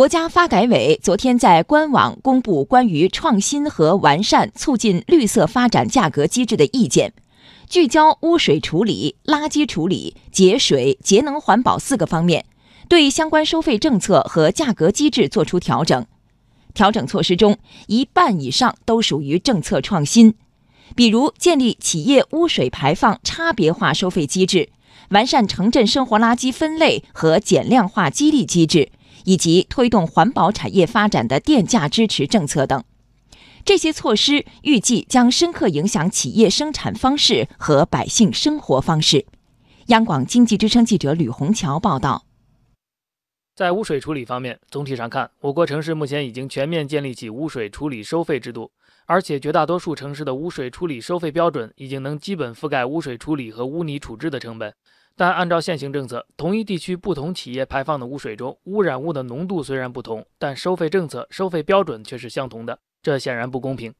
国家发改委昨天在官网公布关于创新和完善促进绿色发展价格机制的意见，聚焦污水处理、垃圾处理、节水、节能环保四个方面，对相关收费政策和价格机制作出调整。调整措施中，一半以上都属于政策创新，比如建立企业污水排放差别化收费机制，完善城镇生活垃圾分类和减量化激励机制。以及推动环保产业发展的电价支持政策等，这些措施预计将深刻影响企业生产方式和百姓生活方式。央广经济之声记者吕红桥报道。在污水处理方面，总体上看，我国城市目前已经全面建立起污水处理收费制度，而且绝大多数城市的污水处理收费标准已经能基本覆盖污水处理和污泥处置的成本。但按照现行政策，同一地区不同企业排放的污水中，污染物的浓度虽然不同，但收费政策、收费标准却是相同的，这显然不公平。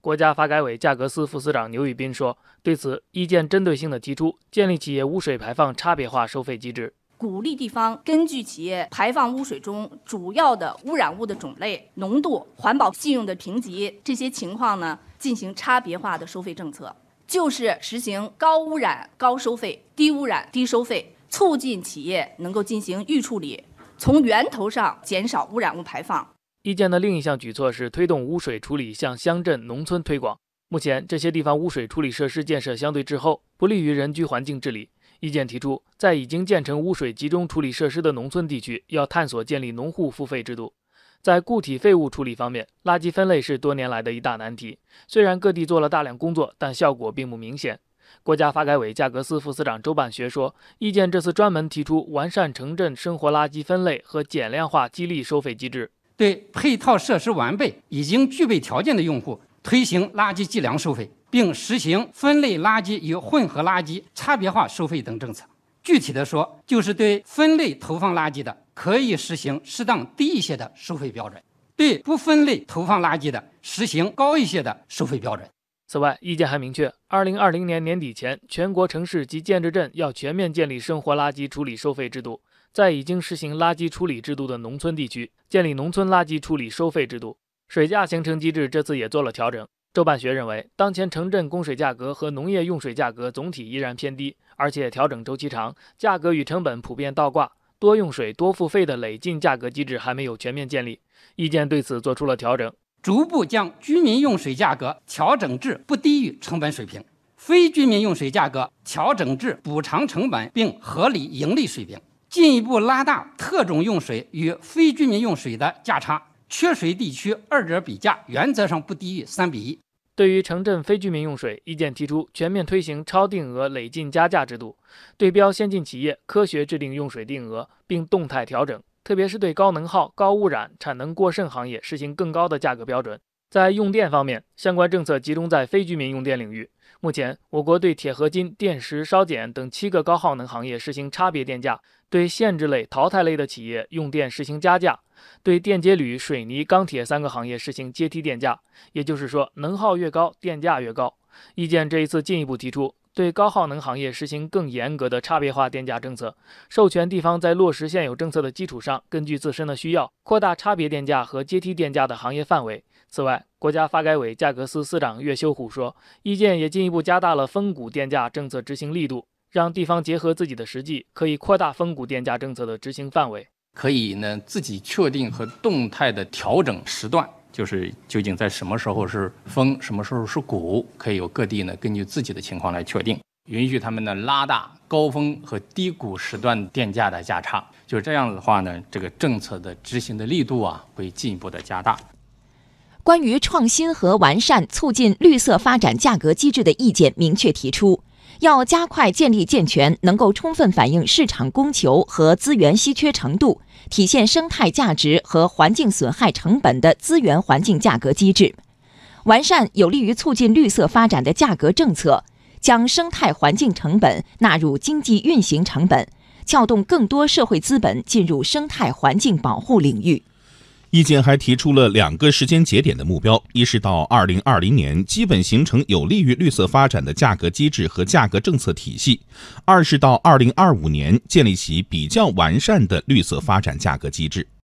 国家发改委价格司副司长牛宇斌说：“对此，意见针对性地提出建立企业污水排放差别化收费机制，鼓励地方根据企业排放污水中主要的污染物的种类、浓度、环保信用的评级这些情况呢，进行差别化的收费政策。”就是实行高污染高收费、低污染低收费，促进企业能够进行预处理，从源头上减少污染物排放。意见的另一项举措是推动污水处理向乡镇、农村推广。目前这些地方污水处理设施建设相对滞后，不利于人居环境治理。意见提出，在已经建成污水集中处理设施的农村地区，要探索建立农户付费制度。在固体废物处理方面，垃圾分类是多年来的一大难题。虽然各地做了大量工作，但效果并不明显。国家发改委价格司副司长周办学说，意见这次专门提出完善城镇生活垃圾分类和减量化激励收费机制，对配套设施完备、已经具备条件的用户推行垃圾计量收费，并实行分类垃圾与混合垃圾差别化收费等政策。具体的说，就是对分类投放垃圾的。可以实行适当低一些的收费标准，对不分类投放垃圾的实行高一些的收费标准。此外，意见还明确，二零二零年年底前，全国城市及建制镇要全面建立生活垃圾处理收费制度，在已经实行垃圾处理制度的农村地区，建立农村垃圾处理收费制度。水价形成机制这次也做了调整。周办学认为，当前城镇供水价格和农业用水价格总体依然偏低，而且调整周期长，价格与成本普遍倒挂。多用水多付费的累进价格机制还没有全面建立，意见对此做出了调整，逐步将居民用水价格调整至不低于成本水平，非居民用水价格调整至补偿成本并合理盈利水平，进一步拉大特种用水与非居民用水的价差，缺水地区二者比价原则上不低于三比一。对于城镇非居民用水，意见提出全面推行超定额累进加价制度，对标先进企业，科学制定用水定额，并动态调整，特别是对高能耗、高污染、产能过剩行业实行更高的价格标准。在用电方面，相关政策集中在非居民用电领域。目前，我国对铁合金、电石、烧碱等七个高耗能行业实行差别电价，对限制类、淘汰类的企业用电实行加价。对电解铝、水泥、钢铁三个行业实行阶梯电价，也就是说，能耗越高，电价越高。意见这一次进一步提出，对高耗能行业实行更严格的差别化电价政策，授权地方在落实现有政策的基础上，根据自身的需要，扩大差别电价和阶梯电价的行业范围。此外，国家发改委价格司司长岳修虎说，意见也进一步加大了峰谷电价政策执行力度，让地方结合自己的实际，可以扩大峰谷电价政策的执行范围。可以呢，自己确定和动态的调整时段，就是究竟在什么时候是峰，什么时候是谷，可以由各地呢根据自己的情况来确定，允许他们呢拉大高峰和低谷时段电价的价差。就这样子的话呢，这个政策的执行的力度啊会进一步的加大。关于创新和完善促进绿色发展价格机制的意见明确提出。要加快建立健全、能够充分反映市场供求和资源稀缺程度、体现生态价值和环境损害成本的资源环境价格机制，完善有利于促进绿色发展的价格政策，将生态环境成本纳入经济运行成本，撬动更多社会资本进入生态环境保护领域。意见还提出了两个时间节点的目标：一是到二零二零年基本形成有利于绿色发展的价格机制和价格政策体系；二是到二零二五年建立起比较完善的绿色发展价格机制。